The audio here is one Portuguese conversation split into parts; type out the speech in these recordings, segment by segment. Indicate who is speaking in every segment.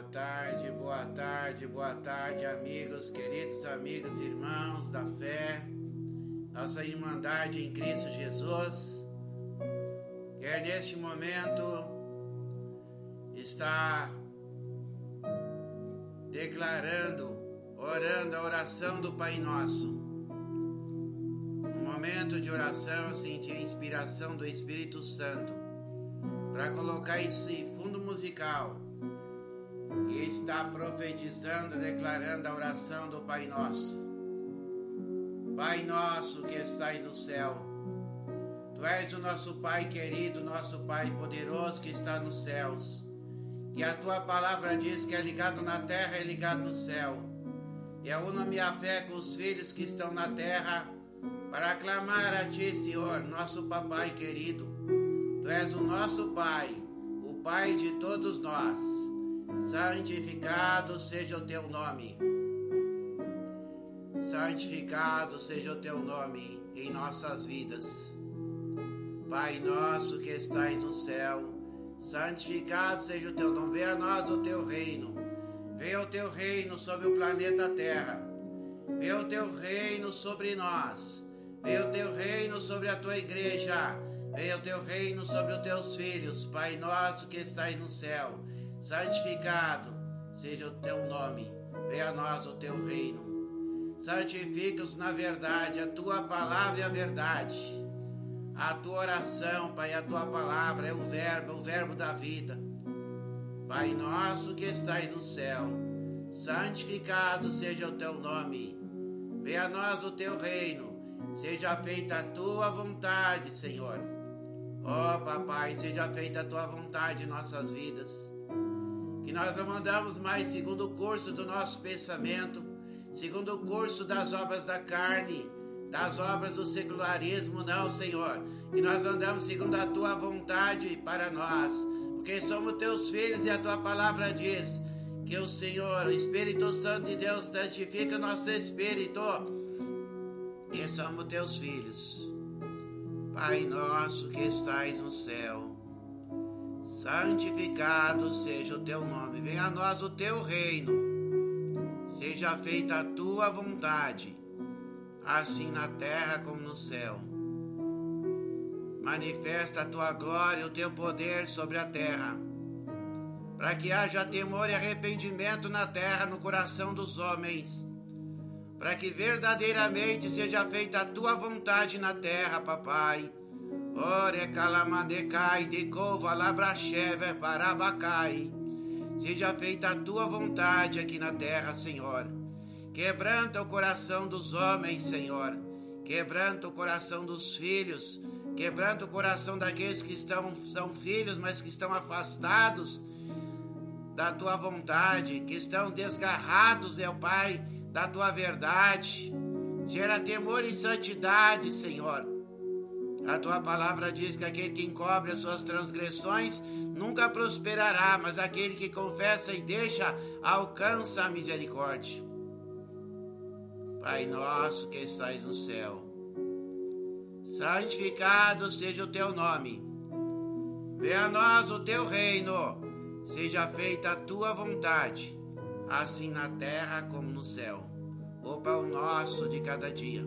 Speaker 1: Boa tarde, boa tarde, boa tarde, amigos, queridos amigos, irmãos da fé, nossa Irmandade em Cristo Jesus. Quer neste momento está declarando, orando a oração do Pai Nosso. Um momento de oração, eu senti a inspiração do Espírito Santo para colocar esse fundo musical está profetizando, declarando a oração do Pai Nosso. Pai nosso que estais no céu, Tu és o nosso Pai querido, nosso Pai poderoso que está nos céus. Que a tua palavra diz que é ligado na terra, é ligado no céu. E eu uno minha fé com os filhos que estão na terra para aclamar a ti, Senhor, nosso papai querido. Tu és o nosso Pai, o Pai de todos nós. Santificado seja o teu nome. Santificado seja o teu nome em nossas vidas. Pai nosso que estais no céu, santificado seja o teu nome. Venha a nós o teu reino. Venha o teu reino sobre o planeta Terra. Venha o teu reino sobre nós. Venha o teu reino sobre a tua igreja. Venha o teu reino sobre os teus filhos. Pai nosso que estais no céu, santificado seja o teu nome. Venha a nós o teu reino. Santifica-os na verdade, a tua palavra é a verdade. A tua oração, Pai, a tua palavra é o verbo, é o verbo da vida. Pai nosso que estais no céu, santificado seja o teu nome. Venha a nós o teu reino, seja feita a tua vontade, Senhor. Ó oh, papai, seja feita a tua vontade em nossas vidas. Que nós não mandamos mais segundo o curso do nosso pensamento, segundo o curso das obras da carne, das obras do secularismo, não, Senhor. Que nós andamos segundo a tua vontade para nós, porque somos teus filhos e a tua palavra diz que o Senhor, o Espírito Santo de Deus, santifica nosso espírito e somos teus filhos. Pai nosso que estais no céu, santificado seja o teu nome, venha a nós o teu reino, seja feita a tua vontade, assim na terra como no céu. Manifesta a tua glória e o teu poder sobre a terra, para que haja temor e arrependimento na terra, no coração dos homens para que verdadeiramente seja feita a tua vontade na terra, papai. Ore calamadecai de cova labracheve parabacai. Seja feita a tua vontade aqui na terra, Senhor. Quebranta o coração dos homens, Senhor. Quebranta o coração dos filhos. Quebranta o coração daqueles que estão, são filhos, mas que estão afastados da tua vontade, que estão desgarrados, meu Pai, da tua verdade. Gera temor e santidade, Senhor. A tua palavra diz que aquele que encobre as suas transgressões nunca prosperará, mas aquele que confessa e deixa alcança a misericórdia. Pai nosso que estais no céu, santificado seja o teu nome. Venha a nós o teu reino, seja feita a tua vontade assim na terra como no céu. O pão nosso de cada dia.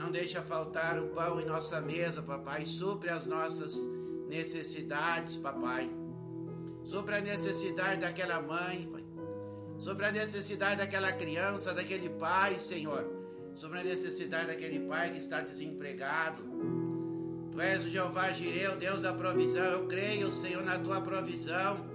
Speaker 1: Não deixa faltar o pão em nossa mesa, papai. Supre as nossas necessidades, papai. Supre a necessidade daquela mãe, pai. Sobre a necessidade daquela criança, daquele pai, Senhor. Sobre a necessidade daquele pai que está desempregado. Tu és o Jeová Jireh, o Deus da provisão. Eu creio, Senhor, na tua provisão.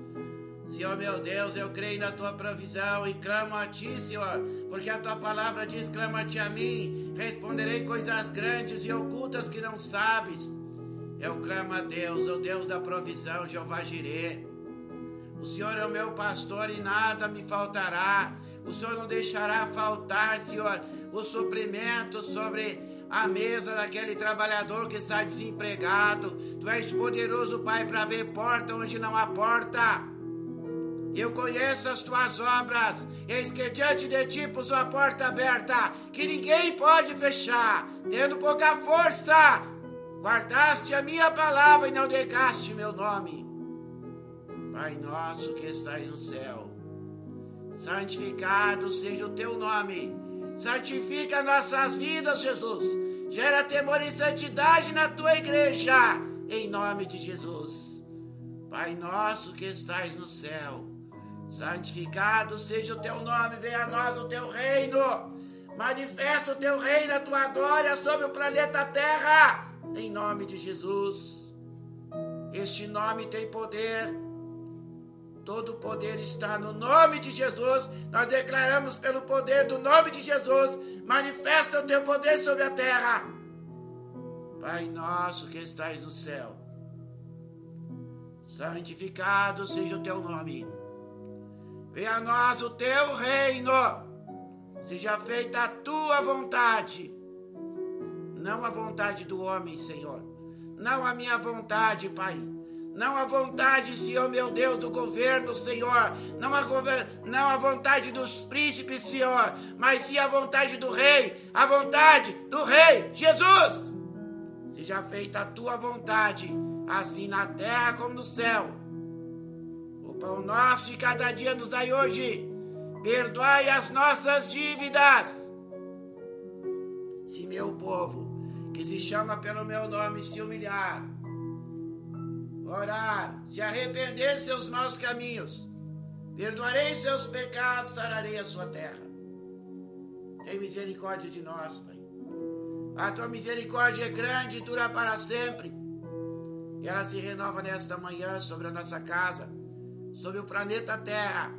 Speaker 1: Senhor meu Deus, eu creio na tua provisão e clamo a ti, Senhor, porque a tua palavra diz: clama-te a mim, responderei coisas grandes e ocultas que não sabes. Eu clamo a Deus, o Deus da provisão, Jeová Jireh. O Senhor é o meu pastor e nada me faltará. O Senhor não deixará faltar, Senhor, o suprimento sobre a mesa daquele trabalhador que está desempregado. Tu és poderoso, Pai, para abrir porta onde não há porta. Eu conheço as tuas obras, eis que diante de ti pus uma porta aberta, que ninguém pode fechar, tendo pouca força. Guardaste a minha palavra e não negaste meu nome. Pai nosso que estás no céu, Santificado seja o teu nome. Santifica nossas vidas, Jesus. Gera temor e santidade na tua igreja. Em nome de Jesus. Pai nosso que estais no céu. Santificado seja o teu nome. Venha a nós o teu reino. Manifesta o teu reino, a tua glória sobre o planeta Terra. Em nome de Jesus. Este nome tem poder Todo poder está no nome de Jesus. Nós declaramos pelo poder do nome de Jesus. Manifesta o teu poder sobre a terra. Pai nosso que estais no céu, santificado seja o teu nome. Venha a nós o teu reino. Seja feita a tua vontade. Não a vontade do homem, Senhor. Não a minha vontade, Pai não a vontade, Senhor meu Deus, do governo, Senhor. Não a, não a vontade dos príncipes, Senhor. Mas sim a vontade do Rei. A vontade do Rei, Jesus. Seja feita a tua vontade, assim na terra como no céu. Pão nosso de cada dia nos dai hoje. Perdoai as nossas dívidas. Se meu povo, que se chama pelo meu nome, se humilhar orar, se arrepender seus maus caminhos, perdoarei seus pecados, sararei a sua terra. Tem misericórdia de nós, Pai. A tua misericórdia é grande e dura para sempre. E ela se renova nesta manhã sobre a nossa casa, sobre o planeta Terra,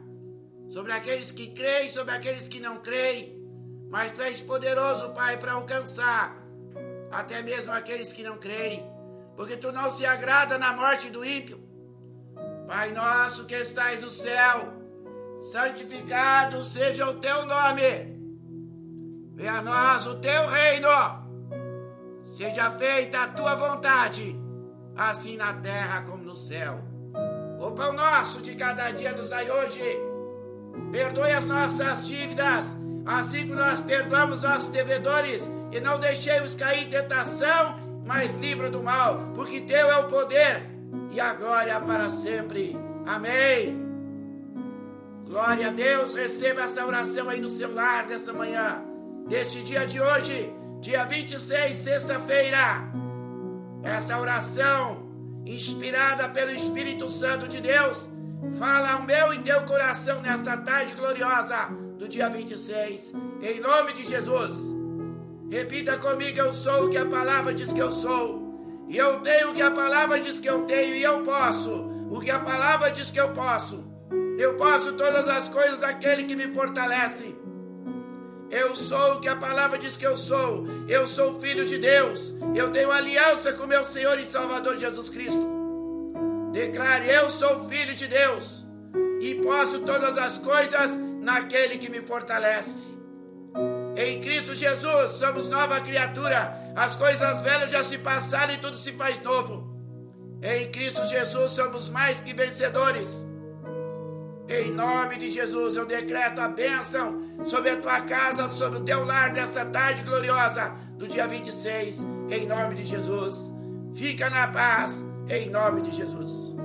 Speaker 1: sobre aqueles que creem, sobre aqueles que não creem. Mas tu és poderoso, Pai, para alcançar até mesmo aqueles que não creem porque tu não se agrada na morte do ímpio. Pai nosso que estais no céu, santificado seja o teu nome. Venha a nós o teu reino. Seja feita a tua vontade, assim na terra como no céu. O pão nosso de cada dia nos dai hoje. Perdoe as nossas dívidas, assim como nós perdoamos nossos devedores, e não deixemos cair em tentação mas livra do mal, porque teu é o poder e a glória para sempre. Amém. Glória a Deus, receba esta oração aí no seu lar dessa manhã, deste dia de hoje, dia 26, sexta-feira. Esta oração, inspirada pelo Espírito Santo de Deus, fala ao meu e teu coração nesta tarde gloriosa do dia 26, em nome de Jesus. Repita comigo: eu sou o que a palavra diz que eu sou. E eu tenho o que a palavra diz que eu tenho, e eu posso o que a palavra diz que eu posso. Eu posso todas as coisas daquele que me fortalece. Eu sou o que a palavra diz que eu sou. Eu sou filho de Deus. Eu tenho aliança com meu Senhor e Salvador Jesus Cristo. Declare: Eu sou filho de Deus e posso todas as coisas naquele que me fortalece. Em Cristo Jesus somos nova criatura. As coisas velhas já se passaram e tudo se faz novo. Em Cristo Jesus somos mais que vencedores. Em nome de Jesus eu decreto a bênção sobre a tua casa, sobre o teu lar nesta tarde gloriosa do dia 26. Em nome de Jesus. Fica na paz. Em nome de Jesus.